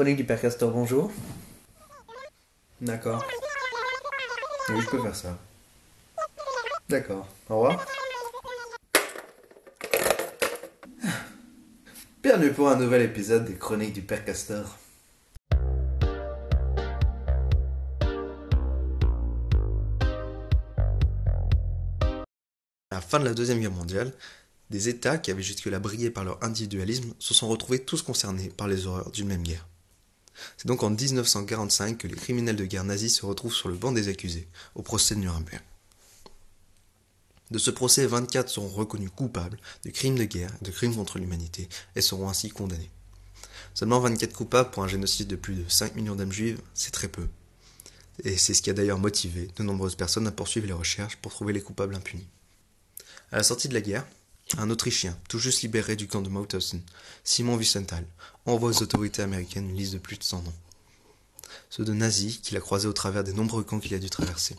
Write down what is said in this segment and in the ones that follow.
Chronique du Père Castor, bonjour. D'accord. Oui, je peux faire ça. D'accord. Au revoir. Bienvenue pour un nouvel épisode des Chroniques du Père Castor. À la fin de la Deuxième Guerre mondiale, des États qui avaient jusque-là brillé par leur individualisme se sont retrouvés tous concernés par les horreurs d'une même guerre. C'est donc en 1945 que les criminels de guerre nazis se retrouvent sur le banc des accusés, au procès de Nuremberg. De ce procès, 24 seront reconnus coupables de crimes de guerre et de crimes contre l'humanité et seront ainsi condamnés. Seulement 24 coupables pour un génocide de plus de 5 millions d'âmes juives, c'est très peu. Et c'est ce qui a d'ailleurs motivé de nombreuses personnes à poursuivre les recherches pour trouver les coupables impunis. À la sortie de la guerre, un Autrichien, tout juste libéré du camp de Mauthausen, Simon Wiesenthal, envoie aux autorités américaines une liste de plus de 100 noms. Ceux de nazis qu'il a croisés au travers des nombreux camps qu'il a dû traverser.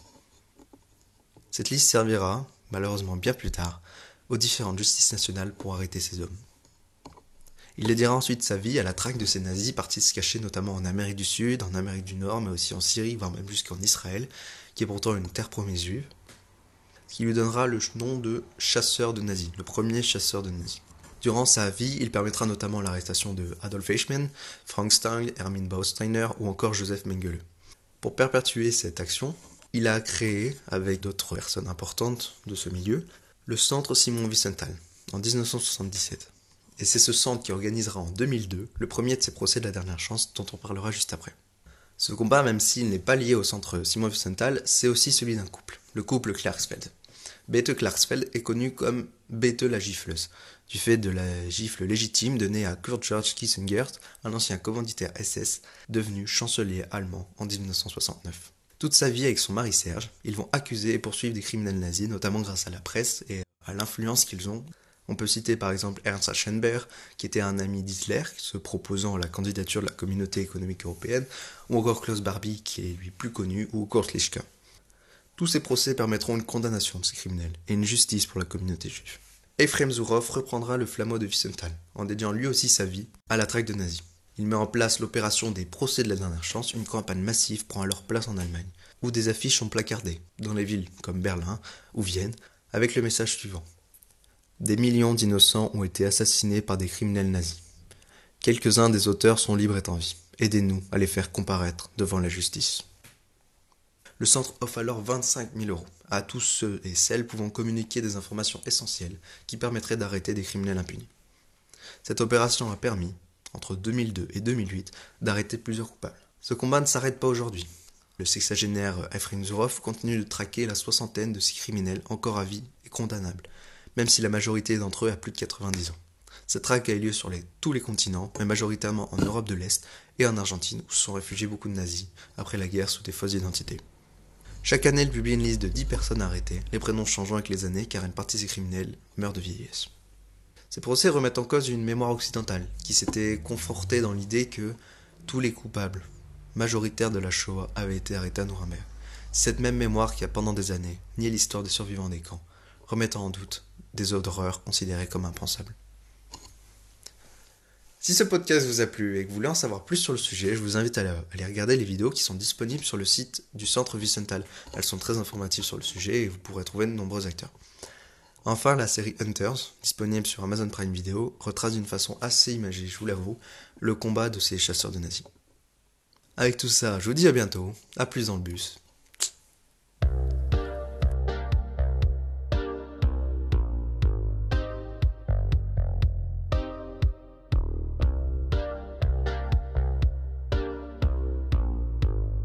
Cette liste servira, malheureusement bien plus tard, aux différentes justices nationales pour arrêter ces hommes. Il dédiera ensuite sa vie à la traque de ces nazis partis se cacher notamment en Amérique du Sud, en Amérique du Nord, mais aussi en Syrie, voire même jusqu'en Israël, qui est pourtant une terre promise qui lui donnera le nom de chasseur de nazis, le premier chasseur de nazis. Durant sa vie, il permettra notamment l'arrestation de Adolf Eichmann, Frank Stang, Hermin Bausteiner ou encore Joseph Mengele. Pour perpétuer cette action, il a créé, avec d'autres personnes importantes de ce milieu, le centre Simon Wiesenthal en 1977. Et c'est ce centre qui organisera en 2002 le premier de ses procès de la dernière chance dont on parlera juste après. Ce combat, même s'il n'est pas lié au centre Simon Wiesenthal, c'est aussi celui d'un couple, le couple Klarsfeld. Bette Klarsfeld est connu comme Bette la gifleuse, du fait de la gifle légitime donnée à Kurt George Kissengert, un ancien commanditaire SS, devenu chancelier allemand en 1969. Toute sa vie avec son mari Serge, ils vont accuser et poursuivre des criminels nazis, notamment grâce à la presse et à l'influence qu'ils ont. On peut citer par exemple Ernst Aschenberg, qui était un ami d'Hitler, se proposant la candidature de la communauté économique européenne, ou encore Klaus Barbie, qui est lui plus connu, ou Kurt Lischka. Tous ces procès permettront une condamnation de ces criminels et une justice pour la communauté juive. Ephraim Zourov reprendra le flambeau de Wiesenthal, en dédiant lui aussi sa vie à la traque de nazis. Il met en place l'opération des procès de la dernière chance, une campagne massive prend alors place en Allemagne, où des affiches sont placardées, dans les villes comme Berlin ou Vienne, avec le message suivant. Des millions d'innocents ont été assassinés par des criminels nazis. Quelques-uns des auteurs sont libres et en vie. Aidez-nous à les faire comparaître devant la justice. Le centre offre alors 25 000 euros à tous ceux et celles pouvant communiquer des informations essentielles qui permettraient d'arrêter des criminels impunis. Cette opération a permis, entre 2002 et 2008, d'arrêter plusieurs coupables. Ce combat ne s'arrête pas aujourd'hui. Le sexagénaire Efraim Zourov continue de traquer la soixantaine de ces criminels encore à vie et condamnables, même si la majorité d'entre eux a plus de 90 ans. Cette traque a eu lieu sur tous les continents, mais majoritairement en Europe de l'Est et en Argentine, où se sont réfugiés beaucoup de nazis après la guerre sous des fausses identités. Chaque année, elle publie une liste de 10 personnes arrêtées, les prénoms changeant avec les années car une partie des criminels meurt de vieillesse. Ces procès remettent en cause une mémoire occidentale qui s'était confortée dans l'idée que tous les coupables majoritaires de la Shoah avaient été arrêtés à Nuremberg. Cette même mémoire qui a pendant des années nié l'histoire des survivants des camps, remettant en doute des horreurs considérées comme impensables. Si ce podcast vous a plu et que vous voulez en savoir plus sur le sujet, je vous invite à aller regarder les vidéos qui sont disponibles sur le site du centre Vicental. Elles sont très informatives sur le sujet et vous pourrez trouver de nombreux acteurs. Enfin, la série Hunters, disponible sur Amazon Prime Video, retrace d'une façon assez imagée, je vous l'avoue, le combat de ces chasseurs de nazis. Avec tout ça, je vous dis à bientôt, à plus dans le bus,